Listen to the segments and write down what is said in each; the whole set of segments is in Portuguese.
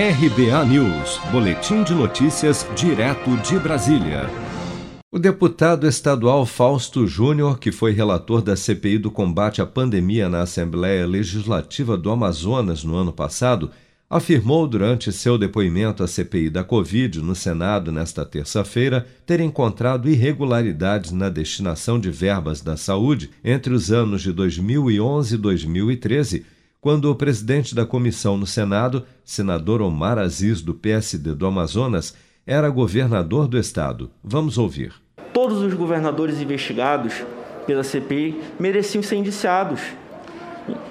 RBA News, Boletim de Notícias, direto de Brasília. O deputado estadual Fausto Júnior, que foi relator da CPI do combate à pandemia na Assembleia Legislativa do Amazonas no ano passado, afirmou durante seu depoimento à CPI da Covid no Senado nesta terça-feira ter encontrado irregularidades na destinação de verbas da saúde entre os anos de 2011 e 2013 quando o presidente da comissão no Senado, senador Omar Aziz, do PSD do Amazonas, era governador do estado. Vamos ouvir. Todos os governadores investigados pela CPI mereciam ser indiciados.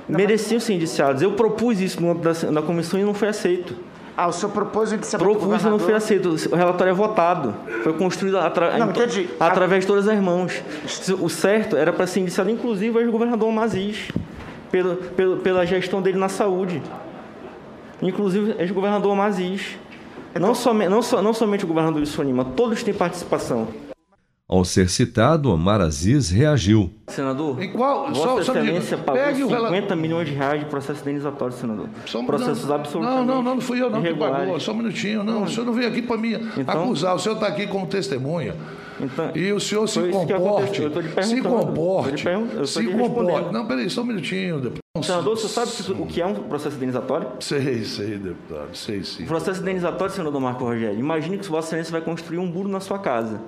Mereciam ser indiciados. Eu propus isso na comissão e não foi aceito. Ah, o senhor propôs o indiciamento Propus e não foi aceito. O relatório é votado. Foi construído atra... não, através de todas as mãos. O certo era para ser indiciado, inclusive, o governador Maziz pelo, pelo, pela gestão dele na saúde. Inclusive, ex-governador Maziz. Não, some, não, so, não somente o governador de Sonima, todos têm participação. Ao ser citado, Omar Aziz reagiu. Senador, em qual, Vossa só, Excelência pagou pegue 50 o... milhões de reais de processo indenizatório, senador. Só, Processos não, absolutamente Não, não, não, não fui eu não que pagou. Só um minutinho. Não, o senhor não veio aqui para me então, acusar. O senhor está aqui como testemunha. Então, e o senhor se comporte. Se comporte. Se comporte. Não, peraí, só um minutinho, deputado. Senador, você sabe o que é um processo indenizatório? Sei, sei, deputado, sei sim. O processo indenizatório, senador Marco Rogério, imagine que Vossa Excelência vai construir um muro na sua casa.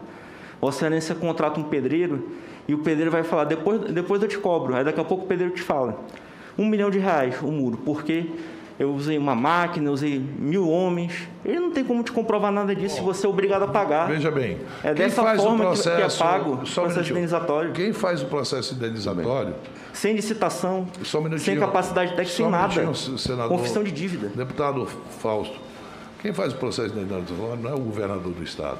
Vossa Excelência contrata um pedreiro e o pedreiro vai falar, depois, depois eu te cobro. Aí daqui a pouco o pedreiro te fala, um milhão de reais o muro, porque eu usei uma máquina, eu usei mil homens. Ele não tem como te comprovar nada disso se você é obrigado a pagar. Veja bem. É dessa forma processo, que, é pago o processo indenizatório. Quem faz o processo indenizatório. Sem licitação, um sem capacidade técnica, sem nada. Senador, confissão de dívida. Deputado Fausto, quem faz o processo indenizatório não é o governador do Estado.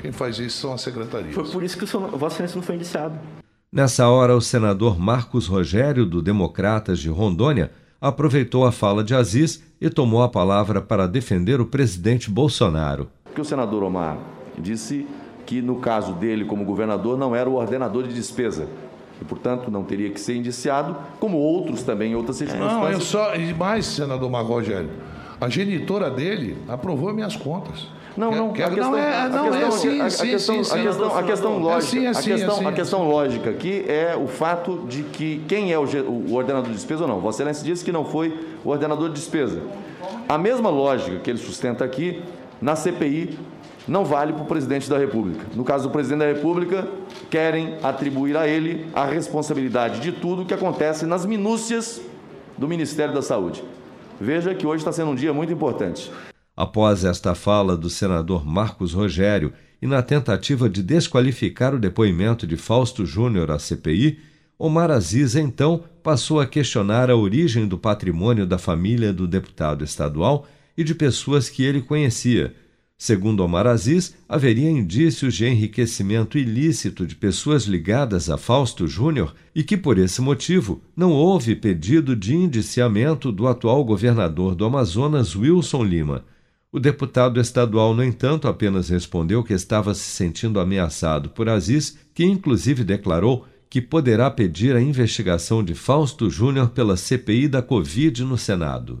Quem faz isso são as secretarias. Foi por isso que o senhor, Vossa Excelência não foi indiciado. Nessa hora, o senador Marcos Rogério, do Democratas de Rondônia, aproveitou a fala de Aziz e tomou a palavra para defender o presidente Bolsonaro. Que o senador Omar disse que, no caso dele como governador, não era o ordenador de despesa. E, portanto, não teria que ser indiciado, como outros também em outras circunstâncias. Não, eu só. E mais, senador Marco Rogério, a genitora dele aprovou minhas contas. Não, não, a questão, não é, não é assim, a, sim, questão, sim, sim, a questão, a questão lógica, é assim, a questão, assim, a questão lógica aqui é o fato de que quem é o, o ordenador de despesa ou não. Vossa Excelência disse que não foi o ordenador de despesa. A mesma lógica que ele sustenta aqui na CPI não vale para o presidente da República. No caso do presidente da República, querem atribuir a ele a responsabilidade de tudo o que acontece nas minúcias do Ministério da Saúde. Veja que hoje está sendo um dia muito importante. Após esta fala do senador Marcos Rogério e na tentativa de desqualificar o depoimento de Fausto Júnior à CPI, Omar Aziz então passou a questionar a origem do patrimônio da família do deputado estadual e de pessoas que ele conhecia. Segundo Omar Aziz, haveria indícios de enriquecimento ilícito de pessoas ligadas a Fausto Júnior e que, por esse motivo, não houve pedido de indiciamento do atual governador do Amazonas, Wilson Lima. O deputado estadual, no entanto, apenas respondeu que estava se sentindo ameaçado por Aziz, que inclusive declarou que poderá pedir a investigação de Fausto Júnior pela CPI da Covid no Senado.